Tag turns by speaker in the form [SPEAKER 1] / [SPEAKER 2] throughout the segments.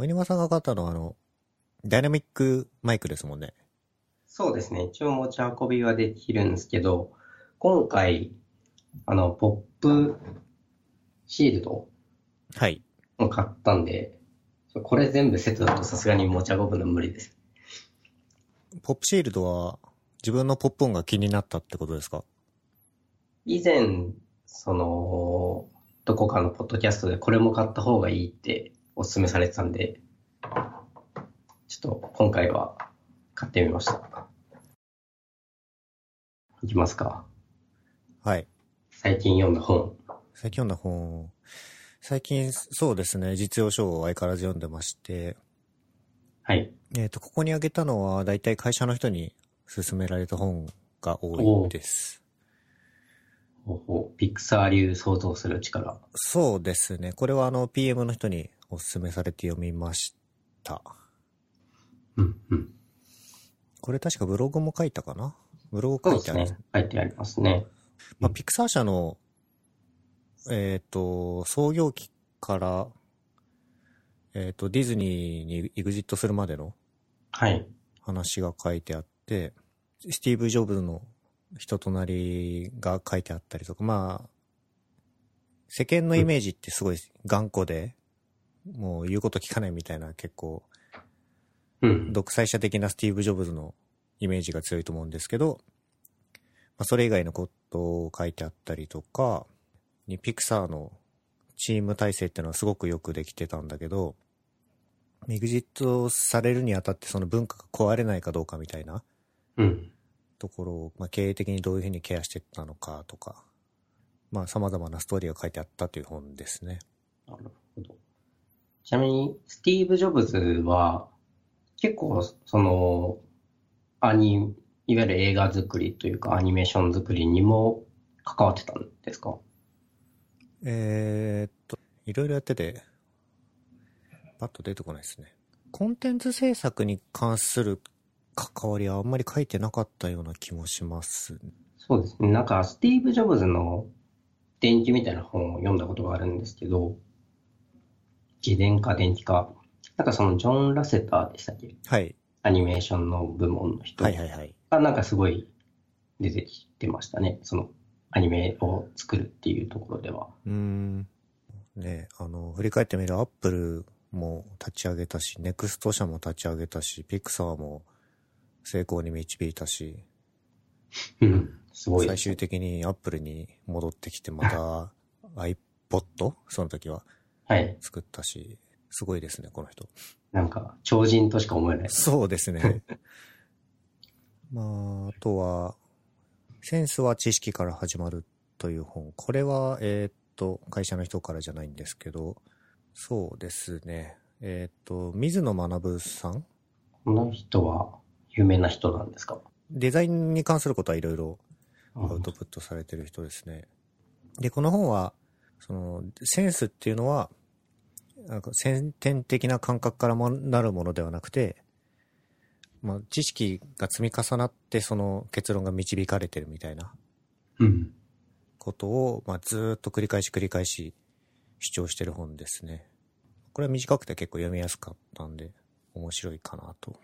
[SPEAKER 1] お犬間さんが買ったのはあの、ダイナミックマイクですもんね。
[SPEAKER 2] そうですね。一応持ち運びはできるんですけど、今回、あの、ポップシールド
[SPEAKER 1] はい。
[SPEAKER 2] を買ったんで、これ全部セットだとさすがに持ち運ぶの無理です。
[SPEAKER 1] ポップシールドは自分のポップ音が気になったってことですか？
[SPEAKER 2] 以前、その、どこかのポッドキャストでこれも買った方がいいってお勧めされてたんで、ちょっと今回は買ってみました。いきますか。
[SPEAKER 1] はい。
[SPEAKER 2] 最近読んだ本。
[SPEAKER 1] 最近読んだ本、最近そうですね、実用書を相変わらず読んでまして、
[SPEAKER 2] はい。
[SPEAKER 1] えっ、と、ここにあげたのは大体会社の人に勧められた本が多いです。
[SPEAKER 2] ほうほうピクサー流想像する力。
[SPEAKER 1] そうですね。これはあの PM の人にお勧めされて読みました。
[SPEAKER 2] うん、うん。
[SPEAKER 1] これ確かブログも書いたかな？ブログ
[SPEAKER 2] そうです
[SPEAKER 1] 書いてある。
[SPEAKER 2] ね。書いてありますね。
[SPEAKER 1] まあ、ピクサー社の、えっ、と、創業期から、えっ、と、ディズニーにエグジットするまでの
[SPEAKER 2] はい。
[SPEAKER 1] 話が書いてあって、スティーブ・ジョブズの人となりが書いてあったりとか、まあ、世間のイメージってすごい頑固で、もう言うこと聞かないみたいな結構
[SPEAKER 2] うん。
[SPEAKER 1] 独裁者的なスティーブ・ジョブズのイメージが強いと思うんですけど、まあ、それ以外のことを書いてあったりとか、にピクサーのチーム体制っていうのはすごくよくできてたんだけど、エグジットされるにあたってその文化が壊れないかどうかみたいな
[SPEAKER 2] うん。
[SPEAKER 1] ところを、まあ、経営的にどういうふうにケアしてったのかとか、まあ様々なストーリーが書いてあったという本ですね。
[SPEAKER 2] なるほど。ちなみに、スティーブ・ジョブズは、結構、その、アニ、いわゆる映画作りというか、アニメーション作りにも関わってたんですか？
[SPEAKER 1] えーっと、いろいろやってて、パッと出てこないですね。コンテンツ制作に関する関わりはあんまり書いてなかったような気もします。
[SPEAKER 2] そうですね。なんか、スティーブ・ジョブズの伝記みたいな本を読んだことがあるんですけど、自伝か伝記か。なんかそのジョン・ラセターでしたっけ？
[SPEAKER 1] はい。
[SPEAKER 2] アニメーションの部門の人
[SPEAKER 1] はいはいはい。
[SPEAKER 2] がなんかすごい出てきてましたね。そのアニメを作るっていうところでは。
[SPEAKER 1] うーん。ねあの、振り返ってみるアップルも立ち上げたし、ネクスト社も立ち上げたし、ピクサーも成功に導いたし、
[SPEAKER 2] うん。すごい。
[SPEAKER 1] 最終的にアップルに戻ってきてまた iPod? その時は
[SPEAKER 2] はい。
[SPEAKER 1] 作ったし、すごいですね、この人。
[SPEAKER 2] なんか、超人としか思えない。
[SPEAKER 1] そうですね。まあ、あとは、センスは知識から始まるという本。これは、えーっと、会社の人からじゃないんですけど、そうですね。えーっと、水野学さん？
[SPEAKER 2] この人は有名な人なんですか？
[SPEAKER 1] デザインに関することはいろいろア
[SPEAKER 2] うん
[SPEAKER 1] ウトプットされてる人ですね。で、この本は、その、センスっていうのは、なんか先天的な感覚からもなるものではなくて、まあ、知識が積み重なってその結論が導かれてるみたいな
[SPEAKER 2] うん。
[SPEAKER 1] ことを、まあ、ずーっと繰り返し繰り返し主張してる本ですね。これは短くて結構読みやすかったんで、面白いかなと。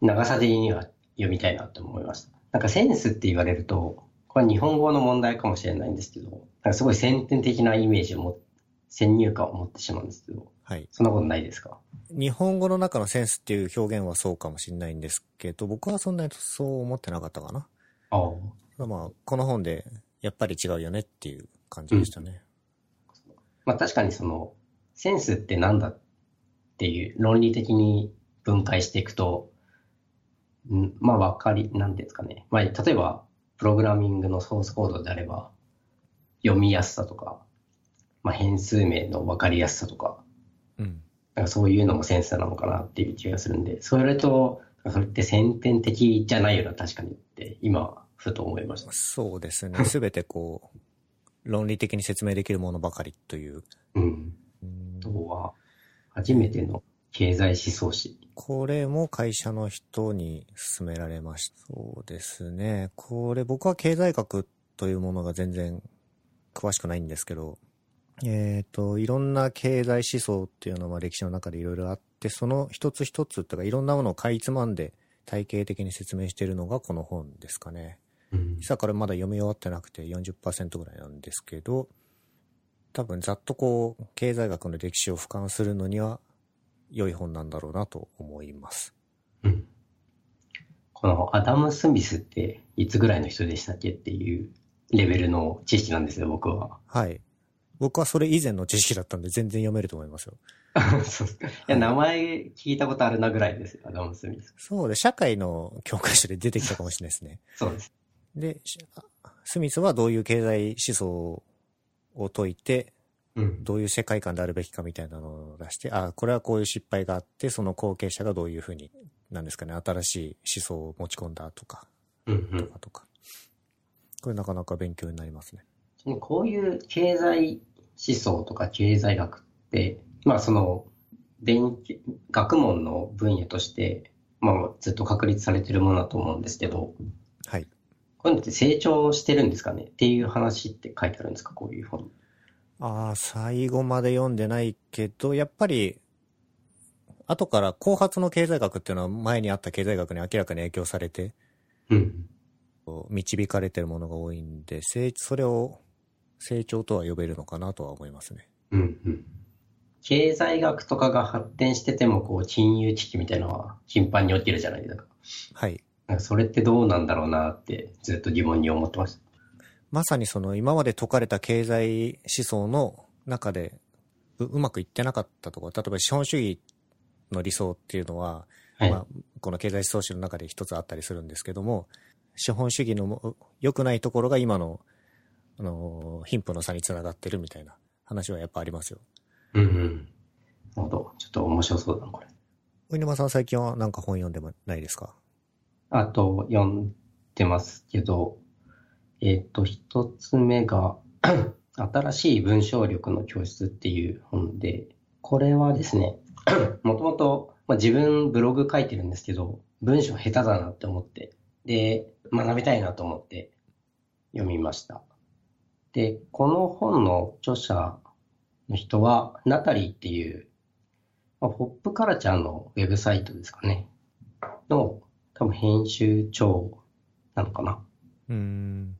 [SPEAKER 2] 長さ的には読みたいなって思いました。なんかセンスって言われると、これは日本語の問題かもしれないんですけど、なんかすごい先天的なイメージをも、先入観を持ってしまうんですけど、
[SPEAKER 1] はい。
[SPEAKER 2] そんなことないですか？
[SPEAKER 1] 日本語の中のセンスっていう表現はそうかもしれないんですけど、僕はそんなにそう思ってなかったかな。
[SPEAKER 2] ああ。
[SPEAKER 1] まあ、この本でやっぱり違うよねっていう感じでしたね。
[SPEAKER 2] まあ確かにその、センスってなんだっていう論理的に分解していくと、んまあわかり、なんていうんですかね。まあ例えば、プログラミングのソースコードであれば、読みやすさとか、まあ変数名のわかりやすさとか、
[SPEAKER 1] うん。
[SPEAKER 2] なんかそういうのもセンスなのかなっていう気がするんで、それと、それって先天的じゃないよな、確かにって、今、ふと思いました。
[SPEAKER 1] そうですね。すべてこう、論理的に説明できるものばかりという。
[SPEAKER 2] うん。
[SPEAKER 1] うん
[SPEAKER 2] あとは、初めての経済思想史。
[SPEAKER 1] これも会社の人に勧められました。そうですね。これ僕は経済学というものが全然詳しくないんですけど、えっ、と、いろんな経済思想っていうのはまあ歴史の中でいろいろあって、その一つ一つとかいろんなものをかいつまんで体系的に説明しているのがこの本ですかね。
[SPEAKER 2] うん
[SPEAKER 1] 実はこれまだ読み終わってなくて40%ぐらいなんですけど、多分ざっとこう、経済学の歴史を俯瞰するのには良い本なんだろうなと思います。
[SPEAKER 2] うんこのアダム・スミスっていつぐらいの人でしたっけっていうレベルの知識なんですよ、僕は。
[SPEAKER 1] はい。僕はそれ以前の知識だったんで全然読めると思いますよ。
[SPEAKER 2] そうですかいや、名前聞いたことあるなぐらいですよ、アダム・スミス。
[SPEAKER 1] そうで、社会の教科書で出てきたかもしれないですね。
[SPEAKER 2] そうです。
[SPEAKER 1] で、しスミスはどういう経済思想を解いて、
[SPEAKER 2] うん。
[SPEAKER 1] どういう世界観であるべきかみたいなのを出して、あ、これはこういう失敗があって、その後継者がどういうふうに、なんですかね、新しい思想を持ち込んだとか、
[SPEAKER 2] うんうん
[SPEAKER 1] とかとか。これなかなか勉強になりますね。
[SPEAKER 2] こういう経済思想とか経済学って、まあその、勉強、学問の分野として、まあずっと確立されてるものだと思うんですけど、
[SPEAKER 1] はい。
[SPEAKER 2] こういうのって成長してるんですかね？っていう話って書いてあるんですか？こういう本。
[SPEAKER 1] ああ、最後まで読んでないけど、やっぱり、後から後発の経済学っていうのは前にあった経済学に明らかに影響されて、
[SPEAKER 2] うん。
[SPEAKER 1] 導かれてるものが多いんで、成それを成長とは呼べるのかなとは思いますね。
[SPEAKER 2] うんうん。経済学とかが発展してても、こう、金融危機みたいなのは頻繁に起きるじゃないですか。
[SPEAKER 1] はい。
[SPEAKER 2] なんかそれってどうなんだろうなってずっと疑問に思ってました。
[SPEAKER 1] まさにその今まで説かれた経済思想の中でううまくいってなかったところ、例えば資本主義の理想っていうのは、
[SPEAKER 2] はい。
[SPEAKER 1] まあ、この経済思想史の中で一つあったりするんですけども、資本主義のも良くないところが今の、あの、貧富の差につながってるみたいな話はやっぱありますよ。
[SPEAKER 2] うんうん。なるほど。ちょっと面白そうだな、これ。
[SPEAKER 1] 小沼さん最近はなんか本読んでもないですか？
[SPEAKER 2] あと、読んでますけど、えっ、と、一つ目が、新しい文章力の教室っていう本で、これはですね、もともと、まあ、自分ブログ書いてるんですけど、文章下手だなって思って、で、学びたいなと思って読みました。で、この本の著者の人は、ナタリーっていう、まあ、ポップカルチャーのウェブサイトですかね、の多分編集長なのかな。
[SPEAKER 1] うーん。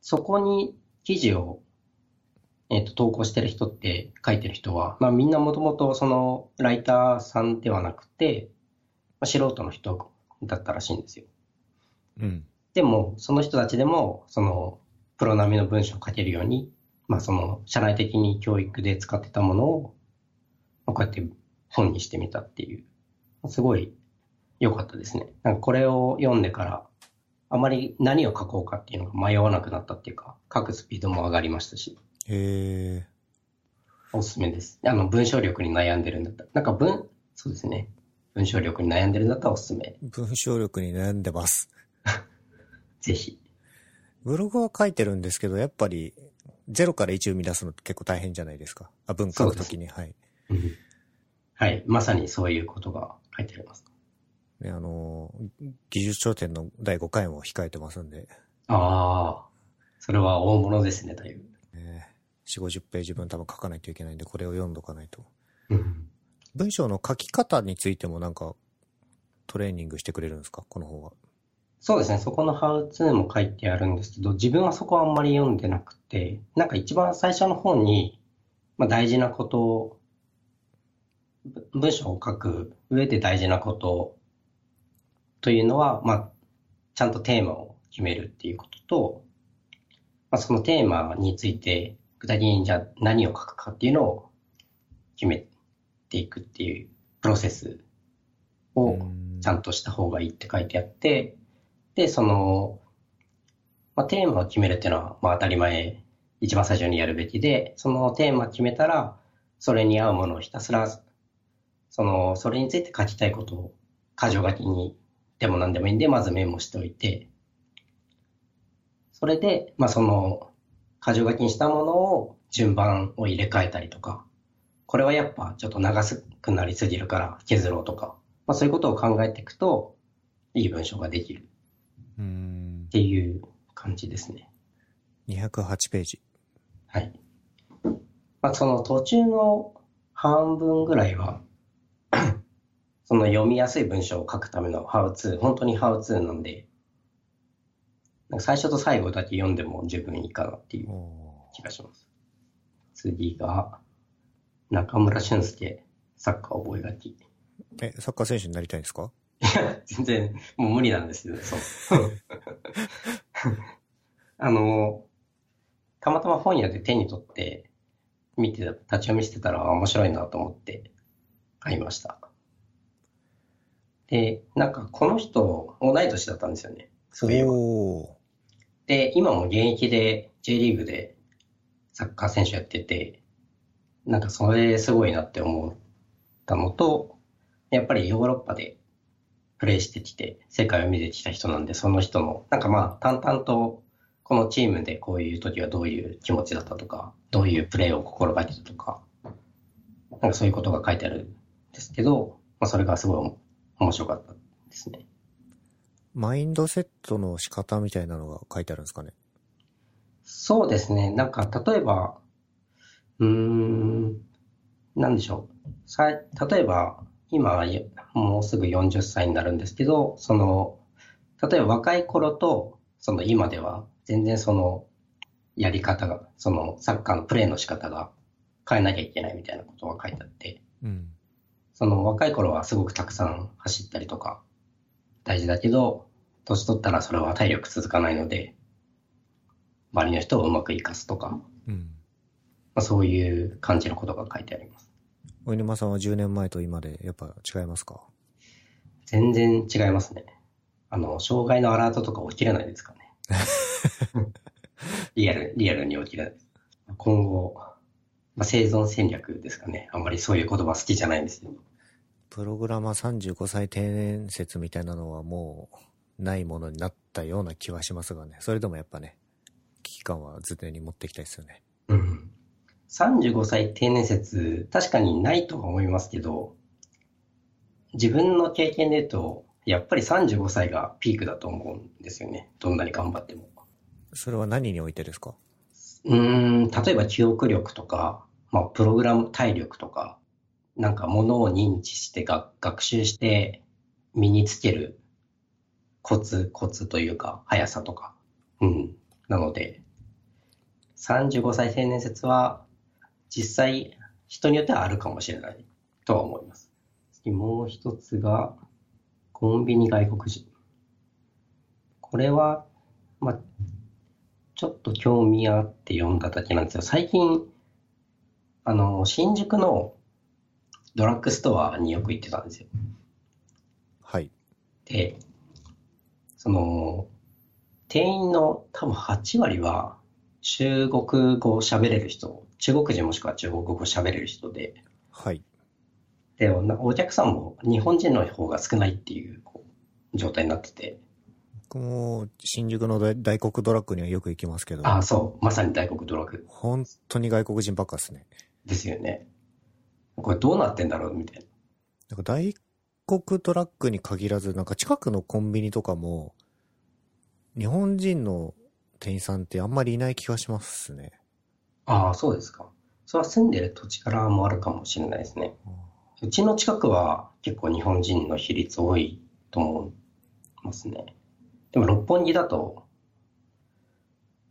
[SPEAKER 2] そこに記事を、えっと投稿してる人って書いてる人は、まあみんなもともとそのライターさんではなくて、まあ、素人の人だったらしいんですよ。
[SPEAKER 1] うん。
[SPEAKER 2] でも、その人たちでも、その、プロ並みの文章を書けるように、まあその、社内的に教育で使ってたものを、まあ、こうやって本にしてみたっていう、すごい良かったですね。なんかこれを読んでから、あまり何を書こうかっていうのが迷わなくなったっていうか、書くスピードも上がりましたし、
[SPEAKER 1] へえ。
[SPEAKER 2] おすすめです。あの、文章力に悩んでるんだったら、なんか文、そうですね。文章力に悩んでるんだったらおすすめ。
[SPEAKER 1] 文章力に悩んでます。
[SPEAKER 2] ぜひ。
[SPEAKER 1] ブログは書いてるんですけど、やっぱり、ゼロから1生み出すのって結構大変じゃないですか。あ、文書くときに、はい。
[SPEAKER 2] うんはい。まさにそういうことが書いてあります。
[SPEAKER 1] ね、あの、技術書店の第5回も控えてますんで、
[SPEAKER 2] ああ、それは大物ですね、だいぶ。
[SPEAKER 1] ね、4、50ページ分多分書かないといけないんで、これを読んどかないと。
[SPEAKER 2] うん。
[SPEAKER 1] 文章の書き方についてもなんか、トレーニングしてくれるんですか？この本は。
[SPEAKER 2] そうですね、そこのハウツーも書いてあるんですけど、自分はそこはあんまり読んでなくて、なんか一番最初の本に、まあ、大事なことを、ぶ文章を書く上で大事なことというのは、まあ、ちゃんとテーマを決めるっていうことと、まあ、そのテーマについて具体的にじゃあ何を書くかっていうのを決めていくっていうプロセスをちゃんとした方がいいって書いてあって、で、その、まあ、テーマを決めるっていうのは、まあ、当たり前、一番最初にやるべきで、そのテーマ決めたら、それに合うものをひたすら、その、それについて書きたいことを、箇条書きにでも何でもいいんで、まずメモしておいて、それで、まあ、その、箇条書きにしたものを順番を入れ替えたりとか、これはやっぱちょっと長すくなりすぎるから削ろうとか、まあ、そういうことを考えていくと、いい文章ができる。っ。ていう感じですね。
[SPEAKER 1] 208ページ。
[SPEAKER 2] はい。まあ、その途中の半分ぐらいは、その読みやすい文章を書くためのハウツー、本当にハウツーなんで、なんか最初と最後だけ読んでも十分いいかなっていう気がします。次が、中村俊介、サッカー覚え書き。
[SPEAKER 1] え、サッカー選手になりたいんですか？
[SPEAKER 2] いや、全然、もう無理なんですよ、そう。あの、たまたま本屋で手に取って、見てた、立ち読みしてたら面白いなと思って買いました。で、なんかこの人、同い年だったんですよね。そういで、今も現役で J リーグでサッカー選手やってて、なんかそれすごいなって思ったのと、やっぱりヨーロッパでプレーしてきて、世界を見てきた人なんで、その人の、なんかまあ淡々と、このチームでこういう時はどういう気持ちだったとか、どういうプレーを心がけたとか、なんかそういうことが書いてあるんですけど、まあそれがすごい面白かったですね。
[SPEAKER 1] マインドセットの仕方みたいなのが書いてあるんですかね？
[SPEAKER 2] そうですね。なんか、例えば、うーん、なんでしょう。さい例えば、今はやもうすぐ40歳になるんですけど、その、例えば若い頃と、その今では、全然その、やり方が、その、サッカーのプレーの仕方が変えなきゃいけないみたいなことが書いてあって、
[SPEAKER 1] うん。
[SPEAKER 2] その若い頃はすごくたくさん走ったりとか大事だけど、年取ったらそれは体力続かないので、周りの人をうまく活かすとか、ま
[SPEAKER 1] うん。
[SPEAKER 2] あ、そういう感じのことが書いてあります。
[SPEAKER 1] お犬間さんは10年前と今でやっぱ違いますか？
[SPEAKER 2] 全然違いますね。あの、障害のアラートとか起きれないですかね。リアル、リアルに起きれ。今後、まあ、生存戦略ですかね。あんまりそういう言葉好きじゃないんですけど。
[SPEAKER 1] プログラマー35歳定年説みたいなのはもうないものになったような気はしますがね。それでもやっぱね、危機感は常に持っていきたいですよね。
[SPEAKER 2] うん。35歳定年説、確かにないとは思いますけど、自分の経験で言うと、やっぱり35歳がピークだと思うんですよね。どんなに頑張っても。
[SPEAKER 1] それは何においてですか？
[SPEAKER 2] うーん、例えば記憶力とか、まあ、プログラム体力とか、なんかものを認知してが学習して身につけるコツ、コツというか、速さとか。うん。なので、35歳定年説は、実際、人によってはあるかもしれないとは思います。次もう一つが、コンビニ外国人。これは、まあ、ちょっと興味あって読んだだけなんですよ。最近、あの、新宿のドラッグストアによく行ってたんですよ。
[SPEAKER 1] はい。
[SPEAKER 2] で、その、店員の多分8割は中国語を喋れる人、中国人もしくは中国語を喋れる人で、
[SPEAKER 1] はい。
[SPEAKER 2] で、なお客さんも日本人の方が少ないっていう状態になってて、
[SPEAKER 1] 僕も新宿の大大黒ドラッグにはよく行きますけど、
[SPEAKER 2] ああ、そう、まさに大黒ドラッグ
[SPEAKER 1] 本当に外国人ばっかですね。
[SPEAKER 2] ですよね。これどうなってんだろうみたいな。
[SPEAKER 1] なんか大黒ドラッグに限らず、なんか近くのコンビニとかも、日本人の店員さんってあんまりいない気がしますね。
[SPEAKER 2] ああ、そうですか。それは住んでる土地からもあるかもしれないですね。うちの近くは結構日本人の比率多いと思いますね。でも六本木だと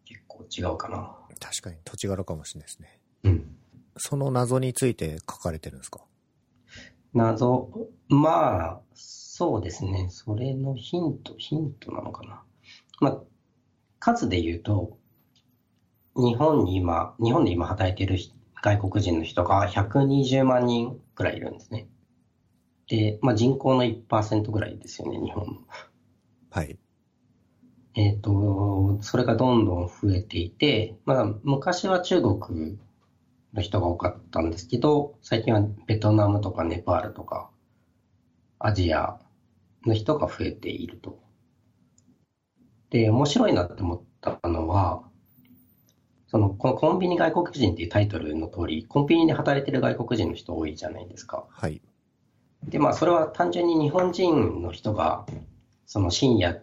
[SPEAKER 2] 結構違うかな。
[SPEAKER 1] 確かに土地柄かもしれないですね。
[SPEAKER 2] うん。
[SPEAKER 1] その謎について書かれてるんですか？
[SPEAKER 2] 謎、まあ、そうですね。それのヒント、ヒントなのかな。まあ、数で言うと、日本に今、日本で今働いている人外国人の人が120万人くらいいるんですね。で、まあ人口の1%ぐらいですよね、日本の。
[SPEAKER 1] はい。
[SPEAKER 2] えっ、と、それがどんどん増えていて、まあ昔は中国の人が多かったんですけど、最近はベトナムとかネパールとか、アジアの人が増えていると。で、面白いなって思ったのは、その、このコンビニ外国人っていうタイトルの通り、コンビニで働いてる外国人の人多いじゃないですか。
[SPEAKER 1] はい。
[SPEAKER 2] で、まあ、それは単純に日本人の人が、その深夜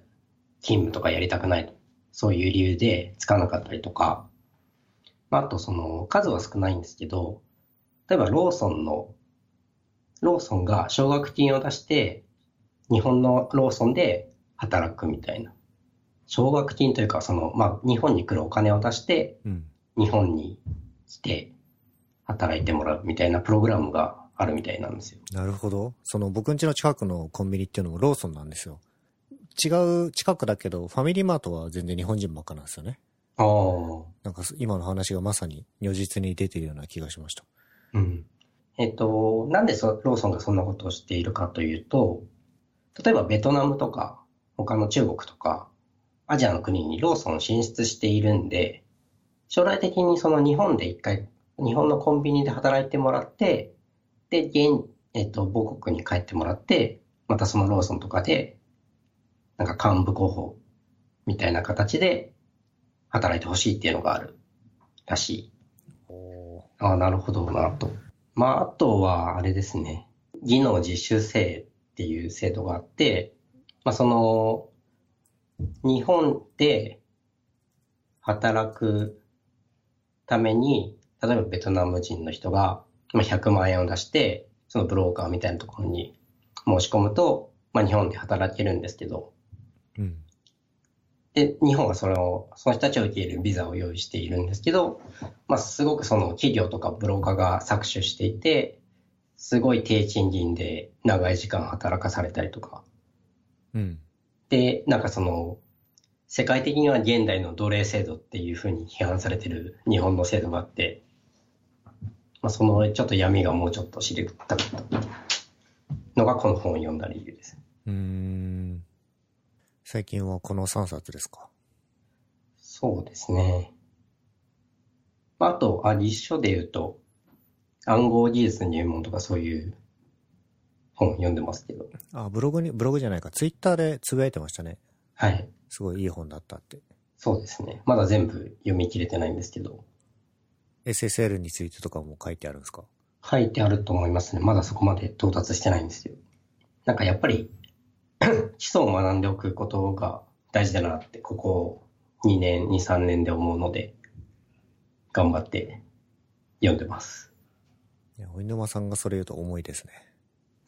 [SPEAKER 2] 勤務とかやりたくない、そういう理由でつかなかったりとか、まあ、あとその数は少ないんですけど、例えばローソンの、ローソンが奨学金を出して、日本のローソンで働くみたいな。奨学金というか、その、まあ、日本に来るお金を出して、日本に来て働いてもらうみたいなプログラムがあるみたいなんですよ。
[SPEAKER 1] なるほど。その僕ん家の近くのコンビニっていうのもローソンなんですよ。違う、近くだけど、ファミリーマートは全然日本人ばっかなんですよね。
[SPEAKER 2] ああ。
[SPEAKER 1] なんか今の話がまさに如実に出ているような気がしました。
[SPEAKER 2] うん。えっ、と、なんでそローソンがそんなことをしているかというと、例えばベトナムとか、他の中国とか、アジアの国にローソン進出しているんで、将来的にその日本で一回、日本のコンビニで働いてもらって、で、現、えっ、と、母国に帰ってもらって、またそのローソンとかで、なんか幹部候補みたいな形で働いてほしいっていうのがあるらしい。ああ、なるほどなと。まあ、あとは、あれですね。技能実習生っていう制度があって、まあ、その、日本で働くために、例えばベトナム人の人が100万円を出して、そのブローカーみたいなところに申し込むと、まあ、日本で働けるんですけど、
[SPEAKER 1] うん、
[SPEAKER 2] で、日本はその、その人たちを受け入れるビザを用意しているんですけど、まあ、すごくその企業とかブローカーが搾取していて、すごい低賃金で長い時間働かされたりとか。
[SPEAKER 1] うん。
[SPEAKER 2] で、なんかその、世界的には現代の奴隷制度っていうふうに批判されてる日本の制度があって、まあ、そのちょっと闇がもうちょっと知りたかったのがこの本を読んだ理由です。
[SPEAKER 1] うん。最近はこの3冊ですか？
[SPEAKER 2] そうですね。あと、あ、立書で言うと、暗号技術入門とかそういう本読んでますけど。
[SPEAKER 1] あ、ブログに、ブログじゃないか、ツイッターでつぶやいてましたね。
[SPEAKER 2] はい。
[SPEAKER 1] すごいいい本だったって。
[SPEAKER 2] そうですね。まだ全部読み切れてないんですけど。
[SPEAKER 1] SSL についてとかも書いてあるんですか？
[SPEAKER 2] 書いてあると思いますね。まだそこまで到達してないんですよ。なんかやっぱり 基礎を学んでおくことが大事だなって、ここ2年、2、3年で思うので、頑張って読んでます。
[SPEAKER 1] いや、お沼さんがそれ言うと重いですね。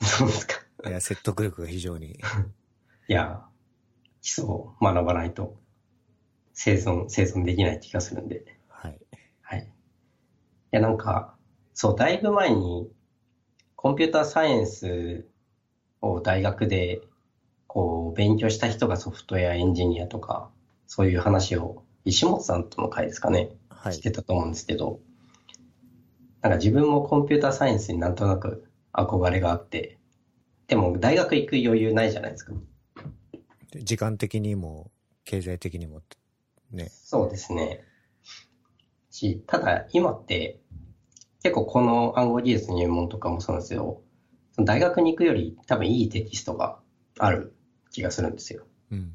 [SPEAKER 2] そうですか。
[SPEAKER 1] いや、説得力が非常に。
[SPEAKER 2] いや、基礎を学ばないと生存、生存できない気がするんで。
[SPEAKER 1] はい。
[SPEAKER 2] はい。いや、なんか、そう、だいぶ前に、コンピューターサイエンスを大学でこう、勉強した人がソフトウェアエンジニアとか、そういう話を、石本さんとの会ですかね、はい、してたと思うんですけど、なんか自分もコンピューターサイエンスになんとなく憧れがあって、でも大学行く余裕ないじゃないですか。
[SPEAKER 1] 時間的にも、経済的にも、ね。
[SPEAKER 2] そうですね。し、ただ今って、結構この暗号技術入門とかもそうなんですよ。大学に行くより多分いいテキストがある気がするんですよ。
[SPEAKER 1] うん、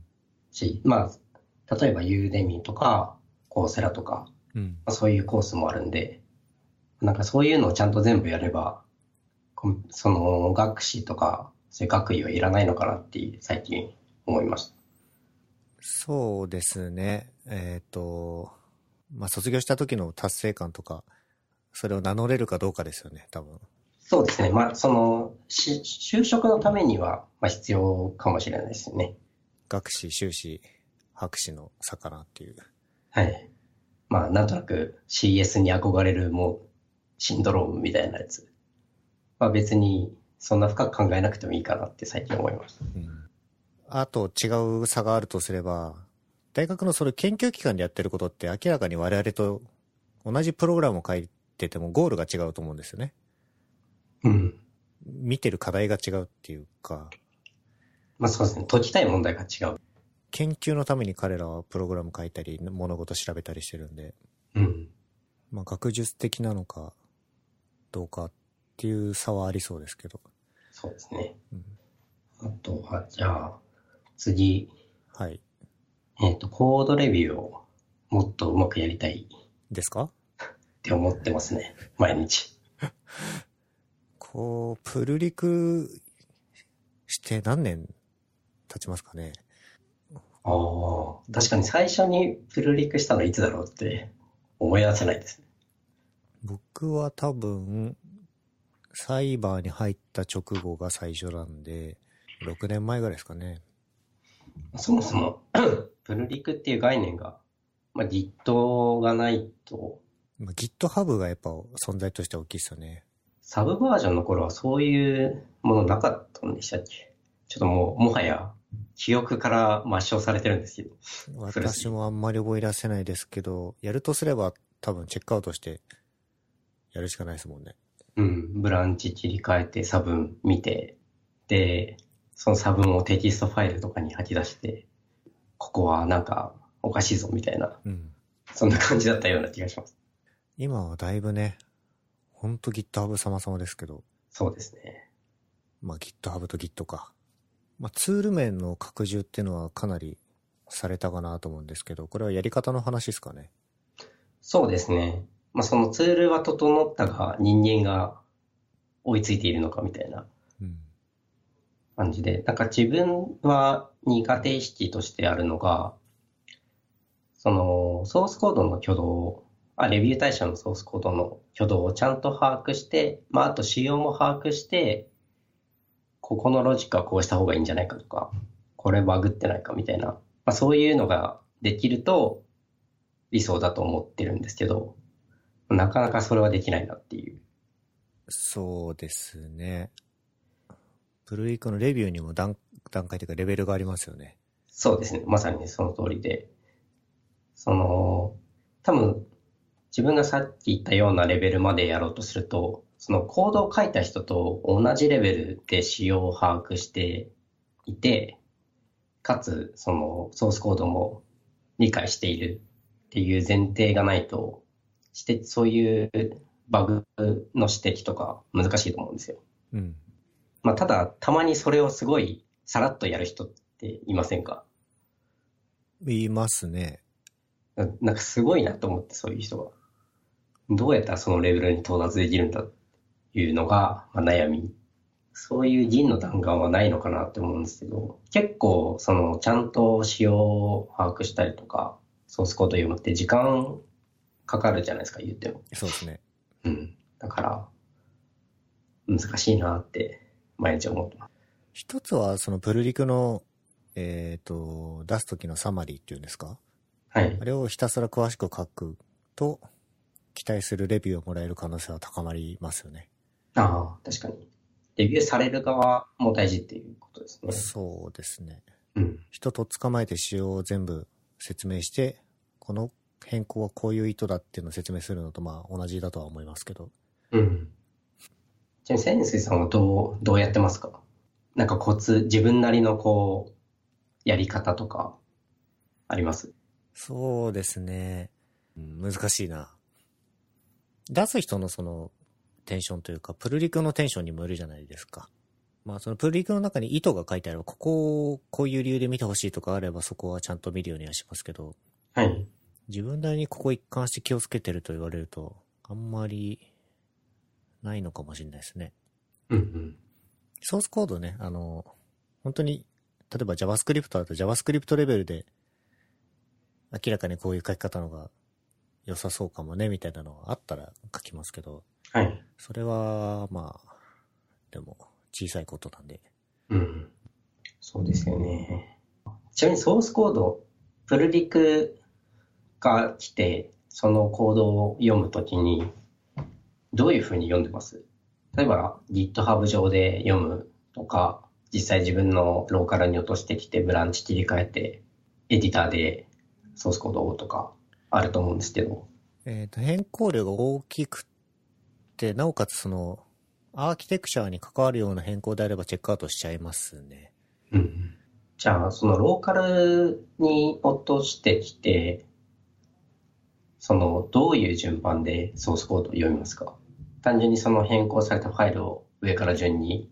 [SPEAKER 2] し、まあ、例えばユーデミーとか、コーセラとか、
[SPEAKER 1] うん、
[SPEAKER 2] まあ、そういうコースもあるんで、なんかそういうのをちゃんと全部やれば、その学士とか、そういう学位はいらないのかなって最近思いました。
[SPEAKER 1] そうですね。えっ、ー、と、まあ、卒業した時の達成感とか、それを名乗れるかどうかですよね、多分。
[SPEAKER 2] そうですね。まあ、その、し就職のためには、まあ、必要かもしれないですよね。
[SPEAKER 1] 学士、修士、博士の差かなっていう。
[SPEAKER 2] はい。まあ、なんとなく CS に憧れるもう、シンドロームみたいなやつ。まあ別に、そんな深く考えなくてもいいかなって最近思いました。
[SPEAKER 1] うん。あと違う差があるとすれば、大学のそれ研究機関でやってることって明らかに我々と同じプログラムを書いててもゴールが違うと思うんですよね。
[SPEAKER 2] うん。
[SPEAKER 1] 見てる課題が違うっていうか。
[SPEAKER 2] まあそうですね。解きたい問題が違う。
[SPEAKER 1] 研究のために彼らはプログラム書いたり、物事調べたりしてるんで。
[SPEAKER 2] うん。
[SPEAKER 1] まあ学術的なのか、どうかっていう差はありそうですけど。
[SPEAKER 2] そうですね。
[SPEAKER 1] うん、
[SPEAKER 2] あとは、じゃあ、次。
[SPEAKER 1] はい。
[SPEAKER 2] えっ、ー、と、コードレビューをもっとうまくやりたい。
[SPEAKER 1] ですか？
[SPEAKER 2] って思ってますね。毎日。
[SPEAKER 1] こう、プルリクして何年経ちますかね？
[SPEAKER 2] ああ、確かに最初にプルリクしたのいつだろうって思い出せないですね。
[SPEAKER 1] 僕は多分、サイバーに入った直後が最初なんで、6年前ぐらいですかね。
[SPEAKER 2] そもそも、プルリクっていう概念が、まあ、Git がないと、
[SPEAKER 1] まあ、GitHub がやっぱ存在として大きいですよね。
[SPEAKER 2] サブバージョンの頃はそういうものなかったんでしたっけ？ちょっともう、もはや、記憶から抹消されてるんですけど。
[SPEAKER 1] 私もあんまり覚え出せないですけど、やるとすれば多分チェックアウトしてやるしかないですもんね。
[SPEAKER 2] うん、ブランチ切り替えて差分見て、で、その差分をテキストファイルとかに吐き出して、ここはなんかおかしいぞみたいな、
[SPEAKER 1] うん。
[SPEAKER 2] そんな感じだったような気がします。
[SPEAKER 1] 今はだいぶね、ほんと GitHub 様々ですけど、
[SPEAKER 2] そうですね。
[SPEAKER 1] まあ GitHub と Git か。まあツール面の拡充っていうのはかなりされたかなと思うんですけど、これはやり方の話ですかね。
[SPEAKER 2] そうですね。まあそのツールは整ったが人間が追いついているのかみたいな
[SPEAKER 1] うん。
[SPEAKER 2] 感じで、なんか自分は苦手意識としてあるのが、そのソースコードの挙動、あ、レビュー対象のソースコードの挙動をちゃんと把握して、まああと仕様も把握して、ここのロジックはこうした方がいいんじゃないかとか、これバグってないかみたいな、まあそういうのができると理想だと思ってるんですけど、なかなかそれはできないなっていう。
[SPEAKER 1] そうですね。プルリクのレビューにも段段階というかレベルがありますよね。
[SPEAKER 2] そうですね。まさにねその通りで。その、多分、自分がさっき言ったようなレベルまでやろうとすると、そのコードを書いた人と同じレベルで仕様を把握していて、かつ、そのソースコードも理解しているっていう前提がないと、して、そういうバグの指摘とか難しいと思うんですよ。
[SPEAKER 1] うん。
[SPEAKER 2] まあ、ただ、たまにそれをすごいさらっとやる人っていませんか？
[SPEAKER 1] 言いますね。
[SPEAKER 2] ななんかすごいなと思って、そういう人が。どうやったらそのレベルに到達できるんだっていうのが、まあ、悩み。そういう銀の弾丸はないのかなって思うんですけど、結構、その、ちゃんと仕様を把握したりとか、ソースコード読むって時間かかるじゃないですか、言っても。
[SPEAKER 1] そうですね。
[SPEAKER 2] うん。だから、難しいなって、毎日思ってます。
[SPEAKER 1] 一つは、そのプルリクの、えっ、と、出す時のサマリーっていうんですか？
[SPEAKER 2] はい
[SPEAKER 1] あ。れをひたすら詳しく書くと、期待するレビューをもらえる可能性は高まりますよね。
[SPEAKER 2] ああ、確かに。レビューされる側も大事っていうことですね。
[SPEAKER 1] そうですね。
[SPEAKER 2] うん。
[SPEAKER 1] 人と捕まえて仕様を全部説明して、この変更はこういう意図だっていうのを説明するのとまあ同じだとは思いますけど。
[SPEAKER 2] うん。ちなみに、潜水さんはどう、どうやってますか？なんかコツ、自分なりのこう、やり方とか、あります？
[SPEAKER 1] そうですね。うん難しいな。出す人のそのテンションというか、プルリクのテンションにもよるじゃないですか。まあそのプルリクの中に意図が書いてあれば、ここをこういう理由で見てほしいとかあればそこはちゃんと見るようにはしますけど、
[SPEAKER 2] はい。
[SPEAKER 1] 自分なりにここ一貫して気をつけてると言われると、あんまりないのかもしれないですね。
[SPEAKER 2] うんうん。
[SPEAKER 1] ソースコードね、あの、本当に、例えば JavaScript だと JavaScript レベルで、明らかにこういう書き方のが良さそうかもね、みたいなのがあったら書きますけど、
[SPEAKER 2] はい。
[SPEAKER 1] それは、まあ、でも、小さいことなんで。
[SPEAKER 2] うん。そうですよね。ちなみにソースコード、プルリクが来て、そのコードを読むときに、どういうふうに読んでます？例えば GitHub 上で読むとか、実際自分のローカルに落としてきてブランチ切り替えて、エディターでソースコードをとかあると思うんですけど、
[SPEAKER 1] えっ、と、変更量が大きくて、なおかつその、アーキテクチャに関わるような変更であればチェックアウトしちゃいますね。
[SPEAKER 2] うん。じゃあ、そのローカルに落としてきて、その、どういう順番でソースコードを読みますか？単純にその変更されたファイルを上から順に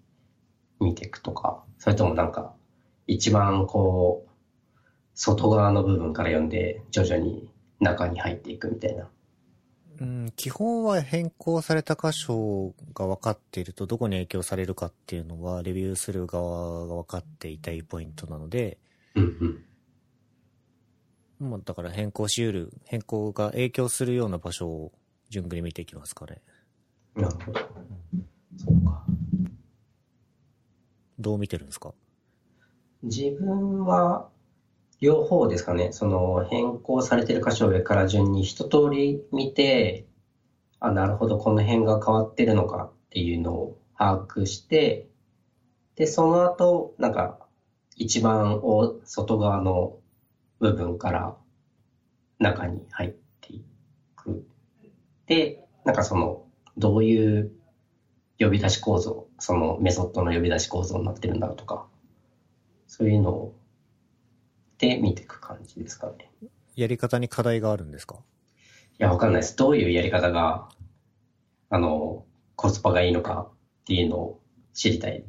[SPEAKER 2] 見ていくとか、それともなんか、一番こう、外側の部分から読んで、徐々に中に入っていくみたいな。
[SPEAKER 1] うん、基本は変更された箇所が分かっているとどこに影響されるかっていうのはレビューする側が分かっていたいポイントなので、
[SPEAKER 2] うんうん。
[SPEAKER 1] まあ、だから変更し得る、変更が影響するような場所を順繰り見ていきますかね。
[SPEAKER 2] なるほど。そうか。
[SPEAKER 1] どう見てるんですか？
[SPEAKER 2] 自分は、両方ですかね。その変更されてる箇所を上から順に一通り見て、あ、なるほど、この辺が変わってるのかっていうのを把握して、で、その後、なんか、一番お外側の部分から中に入っていく。で、なんかその、どういう呼び出し構造、そのメソッドの呼び出し構造になってるんだろうとか、そういうのを、で見ていく感じですかね。
[SPEAKER 1] やり方に課題があるんですか？
[SPEAKER 2] いや、わかんないです。どういうやり方が、あの、コスパがいいのかっていうのを知りたい。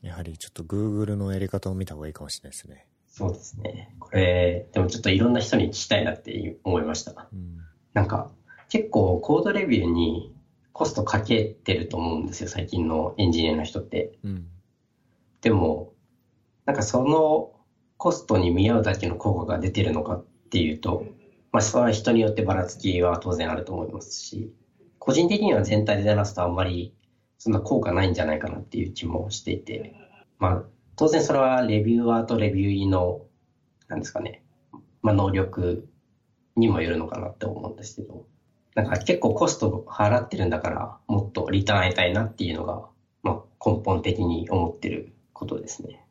[SPEAKER 1] やはりちょっと Google のやり方を見た方がいいかもしれないですね。
[SPEAKER 2] そうですね。これ、でもちょっといろんな人に聞きたいなって思いました。
[SPEAKER 1] うん。
[SPEAKER 2] なんか、結構コードレビューにコストかけてると思うんですよ、最近のエンジニアの人って。
[SPEAKER 1] うん。
[SPEAKER 2] でも、なんかそのコストに見合うだけの効果が出てるのかっていうと、まあそれは人によってばらつきは当然あると思いますし、個人的には全体で出すとあんまりそんな効果ないんじゃないかなっていう気もしていて、まあ当然それはレビューアーとレビューイの、なんですかね、まあ能力にもよるのかなって思うんですけど、なんか結構コスト払ってるんだからもっとリターン得たいなっていうのが、まあ根本的に思ってることですね。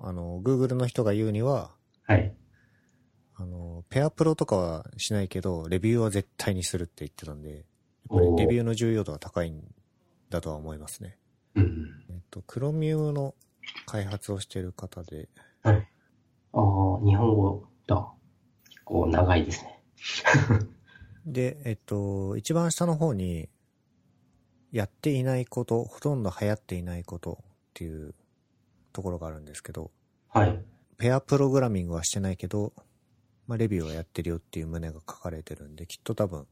[SPEAKER 1] あの、Google の人が言うには、
[SPEAKER 2] はい。
[SPEAKER 1] あの、ペアプロとかはしないけど、レビューは絶対にするって言ってたんで、やっぱりレビューの重要度は高いんだとは思いますね。
[SPEAKER 2] うん。
[SPEAKER 1] えっと、クロミウムの開発をしている方で、
[SPEAKER 2] はい。ああ、日本語だ。結構長いですね。
[SPEAKER 1] で、えっと、一番下の方に、やっていないこと、ほとんど流行っていないことっていうところがあるんですけど、
[SPEAKER 2] はい。
[SPEAKER 1] ペアプログラミングはしてないけど、まあ、レビューはやってるよっていう旨が書かれてるんで、きっと多分、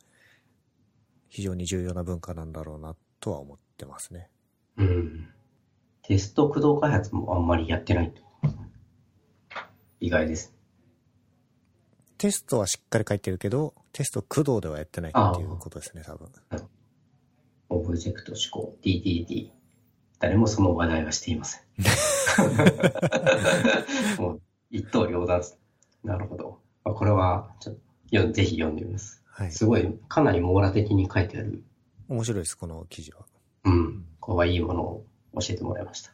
[SPEAKER 1] 非常に重要な文化なんだろうなとは思ってますね。
[SPEAKER 2] うん。テスト駆動開発もあんまりやってないと。意外です。
[SPEAKER 1] テストはしっかり書いてるけど、テスト駆動ではやってないっていうことですね、多分。
[SPEAKER 2] オブジェクト思考、DDD。誰もその話題はしていません。もう、一刀両断。なるほど。まあこれは、ちょっとよ、ぜひ読んでみます。
[SPEAKER 1] はい。
[SPEAKER 2] すごい、かなり網羅的に書いてある。
[SPEAKER 1] 面白いです、この記事は。
[SPEAKER 2] うん。これはいいものを教えてもらいました。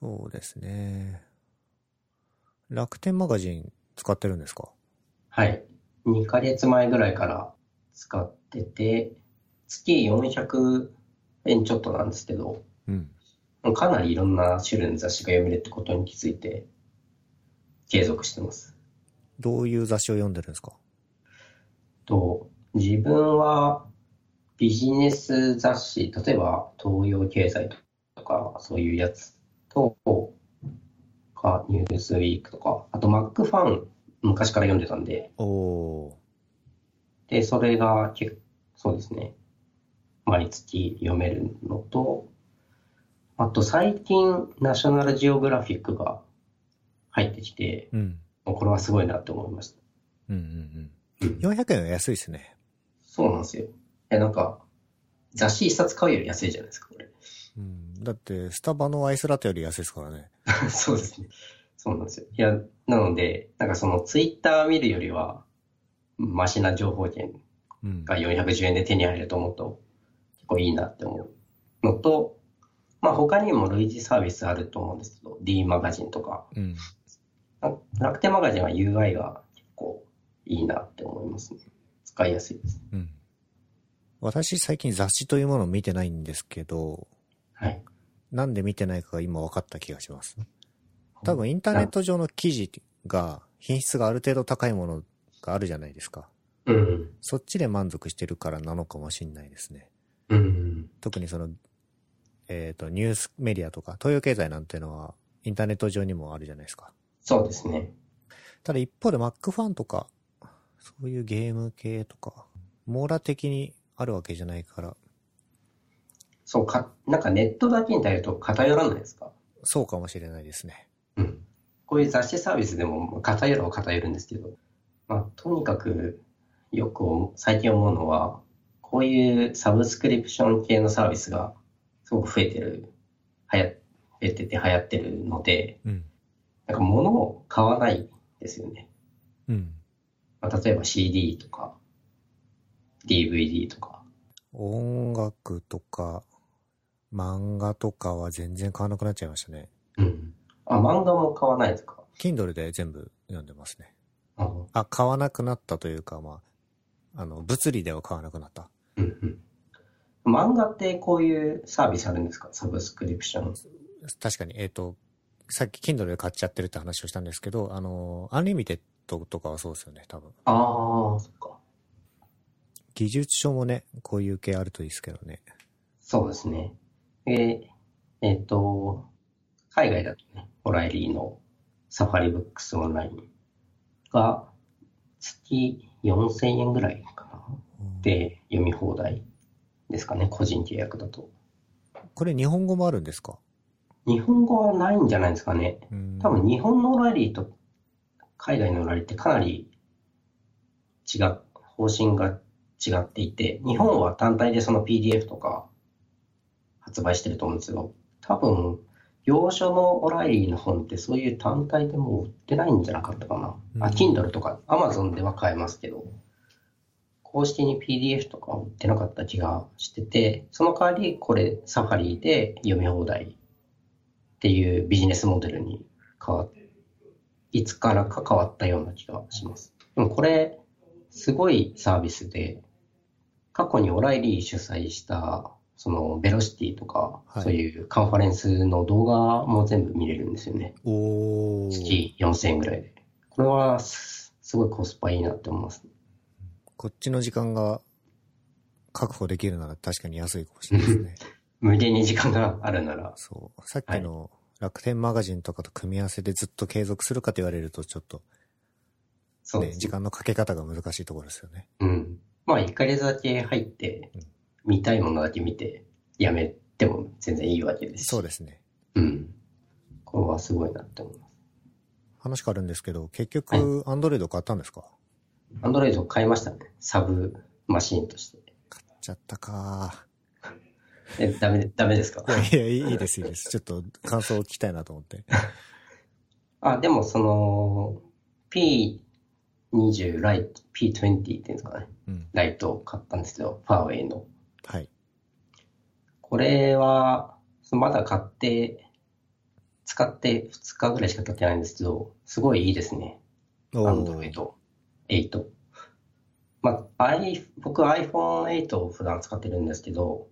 [SPEAKER 1] そうですね。楽天マガジン使ってるんですか？
[SPEAKER 2] はい。2ヶ月前ぐらいから使ってて、月400円ちょっとなんですけど、
[SPEAKER 1] うん。
[SPEAKER 2] かなりいろんな種類の雑誌が読めるってことに気づいて、継続してます。
[SPEAKER 1] どういう雑誌を読んでるんですか？
[SPEAKER 2] と、自分はビジネス雑誌、例えば東洋経済とかそういうやつと、か、ニュースウィークとか、あとマックファン昔から読んでたんで。で、それが結そうですね。毎月読めるのと、あと最近、ナショナルジオグラフィックが入ってきて、
[SPEAKER 1] うん。
[SPEAKER 2] これはすごいなって思いました。
[SPEAKER 1] うんうん
[SPEAKER 2] うん
[SPEAKER 1] うん。400円は安いですね。
[SPEAKER 2] そうなんですよ。え、なんか、雑誌一冊買うより安いじゃないですか、これ。
[SPEAKER 1] うん。だって、スタバのアイスラテより安いですからね。
[SPEAKER 2] そうですね。そうなんですよ。いや、なので、なんかそのツイッター見るよりは、マシな情報源
[SPEAKER 1] うん。
[SPEAKER 2] が410円で手に入ると思うと、結構いいなって思うのと、まあ他にも類似サービスあると思うんですけど、D マガジンとか、
[SPEAKER 1] うん。
[SPEAKER 2] あ楽天マガジンは UI が結構いいなって思いますね。使いやすいです。
[SPEAKER 1] うん。私、最近雑誌というものを見てないんですけど、
[SPEAKER 2] はい。
[SPEAKER 1] なんで見てないかが今分かった気がします。多分インターネット上の記事が品質がある程度高いものがあるじゃないですか。
[SPEAKER 2] うん。
[SPEAKER 1] そっちで満足してるからなのかもしれないですね。
[SPEAKER 2] うん。
[SPEAKER 1] 特にその、えっ、と、ニュースメディアとか、東洋経済なんていうのはインターネット上にもあるじゃないですか。
[SPEAKER 2] そうですね。
[SPEAKER 1] ただ一方で Mac ファンとか、そういうゲーム系とか、網羅的にあるわけじゃないから、
[SPEAKER 2] そうか、なんかネットだけに頼ると偏らないですか？
[SPEAKER 1] そうかもしれないですね。
[SPEAKER 2] うん。こういう雑誌サービスでも偏るは偏るんですけど、まあ、とにかくよく最近思うのは、こういうサブスクリプション系のサービスがすごく増えてる、はや、増えてて流行ってるので、
[SPEAKER 1] うん。
[SPEAKER 2] なんか物を買わないですよね。
[SPEAKER 1] うん。
[SPEAKER 2] まあ、例えば CD とか、DVD とか。
[SPEAKER 1] 音楽とか、漫画とかは全然買わなくなっちゃいましたね。
[SPEAKER 2] うん。あ、漫画も買わないですか
[SPEAKER 1] Kindle で全部読んでますね。
[SPEAKER 2] あ
[SPEAKER 1] あ、買わなくなったというか、まあ、あの、物理では買わなくなった。
[SPEAKER 2] うんうん。漫画ってこういうサービスあるんですか？サブスクリプション。
[SPEAKER 1] 確かに、えっ、と、さっき Kindle で買っちゃってるって話をしたんですけど、あの、アンリミテッドとかはそうですよね、多分。
[SPEAKER 2] ああ、そっか。
[SPEAKER 1] 技術書もね、こういう系あるといいですけどね。
[SPEAKER 2] そうですね。で、えっ、と、海外だとね、オライリーのサファリブックスオンラインが月4000円ぐらいかな。で、読み放題ですかね、個人契約だと。
[SPEAKER 1] これ日本語もあるんですか？
[SPEAKER 2] 日本語はないんじゃないですかね。
[SPEAKER 1] うん
[SPEAKER 2] 多分日本のオライリーと海外のオライリーってかなり違う、方針が違っていて、日本は単体でその PDF とか発売してると思うんですよ。多分、洋書のオライリーの本ってそういう単体でもう売ってないんじゃなかったかな。あ、
[SPEAKER 1] うん
[SPEAKER 2] Kindle とか Amazon では買えますけど、公式に PDF とか売ってなかった気がしてて、その代わりこれサファリで読み放題っていうビジネスモデルに変わっいつからか変わったような気がします。でもこれ、すごいサービスで、過去にオライリー主催した、そのベロシティとか、
[SPEAKER 1] はい
[SPEAKER 2] そういうカンファレンスの動画も全部見れるんですよね。
[SPEAKER 1] おー。
[SPEAKER 2] 月4000円ぐらいで。これはすすごいコスパいいなって思います。
[SPEAKER 1] こっちの時間が確保できるなら確かに安いかもしれないですね。
[SPEAKER 2] 無限に時間があるなら、
[SPEAKER 1] そう。さっきの楽天マガジンとかと組み合わせでずっと継続するかと言われるとちょっと、ね、
[SPEAKER 2] そうね。
[SPEAKER 1] 時間のかけ方が難しいところですよね。
[SPEAKER 2] うん。まあ、1ヶ月だけ入って
[SPEAKER 1] うん、
[SPEAKER 2] 見たいものだけ見て、やめても全然いいわけですし。
[SPEAKER 1] そうですね。
[SPEAKER 2] うん。これはすごいなって思います。
[SPEAKER 1] 話変わるんですけど、結
[SPEAKER 2] は
[SPEAKER 1] 局、アンドロイド買ったんですか？
[SPEAKER 2] アンドロイド買いましたね。サブマシンとして。
[SPEAKER 1] 買っちゃったか
[SPEAKER 2] え、ダメで、ダメですか？
[SPEAKER 1] いや、いや、いいです、いいです。ちょっと感想を聞きたいなと思って。
[SPEAKER 2] あ、でもその、P20 ライト、P20 っていうんですかね。
[SPEAKER 1] うん。
[SPEAKER 2] ライトを買ったんですよ。ファーウェイの。
[SPEAKER 1] はい。
[SPEAKER 2] これは、まだ買って、使って2日ぐらいしか経ってないんですけど、すごいいいですね。
[SPEAKER 1] お
[SPEAKER 2] アンドロイド8。まあ、I、僕は iPhone8 を普段使ってるんですけど、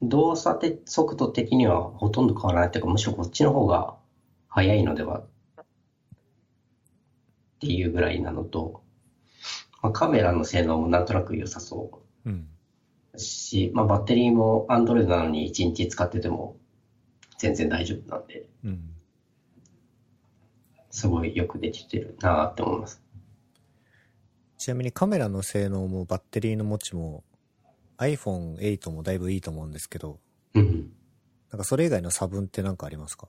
[SPEAKER 2] 動作的速度的にはほとんど変わらないというか、むしろこっちの方が早いのではっていうぐらいなのと、まあ、カメラの性能もなんとなく良さそ
[SPEAKER 1] うん。
[SPEAKER 2] うし、まあ、バッテリーも Android なのに1日使ってても全然大丈夫なんで、
[SPEAKER 1] うん。
[SPEAKER 2] すごいよくできてるなって思います。
[SPEAKER 1] ちなみにカメラの性能もバッテリーの持ちも iPhone8 もだいぶいいと思うんですけど、
[SPEAKER 2] うん。
[SPEAKER 1] なんかそれ以外の差分って何かありますか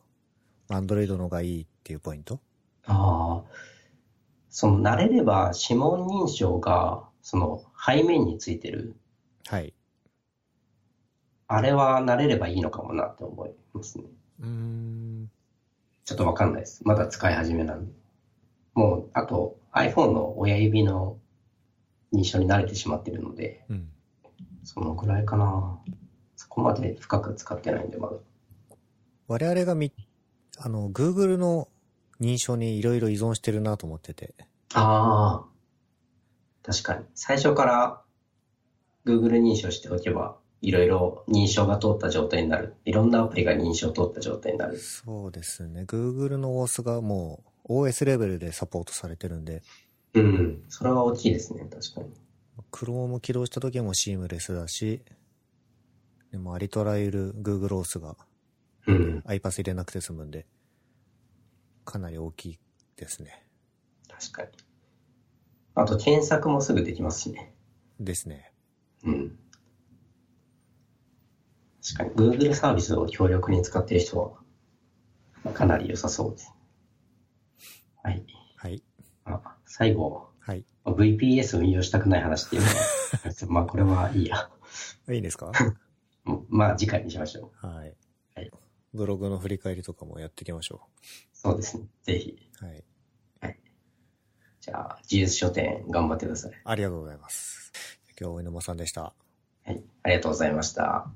[SPEAKER 1] ?Android のがいいっていうポイント？
[SPEAKER 2] ああ、その慣れれば指紋認証がその背面についてる、
[SPEAKER 1] はい。
[SPEAKER 2] あれは慣れればいいのかもなって思いますね。
[SPEAKER 1] うーん。
[SPEAKER 2] ちょっとわかんないです。まだ使い始めなんで。もう、あと iPhone の親指の認証に慣れてしまってるので、
[SPEAKER 1] うん。
[SPEAKER 2] そのぐらいかな。そこまで深く使ってないんで、まだ。
[SPEAKER 1] 我々がみ、あの、Google の認証にいろいろ依存してるなと思ってて。
[SPEAKER 2] ああ、確かに。最初から Google 認証しておけば、いろいろ認証が通った状態になる。いろんなアプリが認証通った状態になる。
[SPEAKER 1] そうですね。Google の OS がもう OS レベルでサポートされてるんで、
[SPEAKER 2] うん。それは大きいですね、確かに。
[SPEAKER 1] Chrome 起動した時もシームレスだし、でもありとあらゆる Google OS が
[SPEAKER 2] うん。
[SPEAKER 1] iPass 入れなくて済むんで、かなり大きいですね。
[SPEAKER 2] 確かに。あと、検索もすぐできますしね。
[SPEAKER 1] ですね。
[SPEAKER 2] うん。確かに、Google サービスを強力に使っている人は、かなり良さそうです。はい。
[SPEAKER 1] はい。
[SPEAKER 2] あ最後、
[SPEAKER 1] はい。
[SPEAKER 2] まあ VPS 運用したくない話っていうのは、まあこれはいいや。
[SPEAKER 1] いいですか？
[SPEAKER 2] まあ次回にしましょう。
[SPEAKER 1] はい。
[SPEAKER 2] はい
[SPEAKER 1] ブログの振り返りとかもやっていきましょ
[SPEAKER 2] そうですね。ぜひ。
[SPEAKER 1] う。はい。
[SPEAKER 2] じゃあ、自立書店頑張ってください。
[SPEAKER 1] ありがとうございます。今日は大沼さんでした。
[SPEAKER 2] はい。ありがとうございました。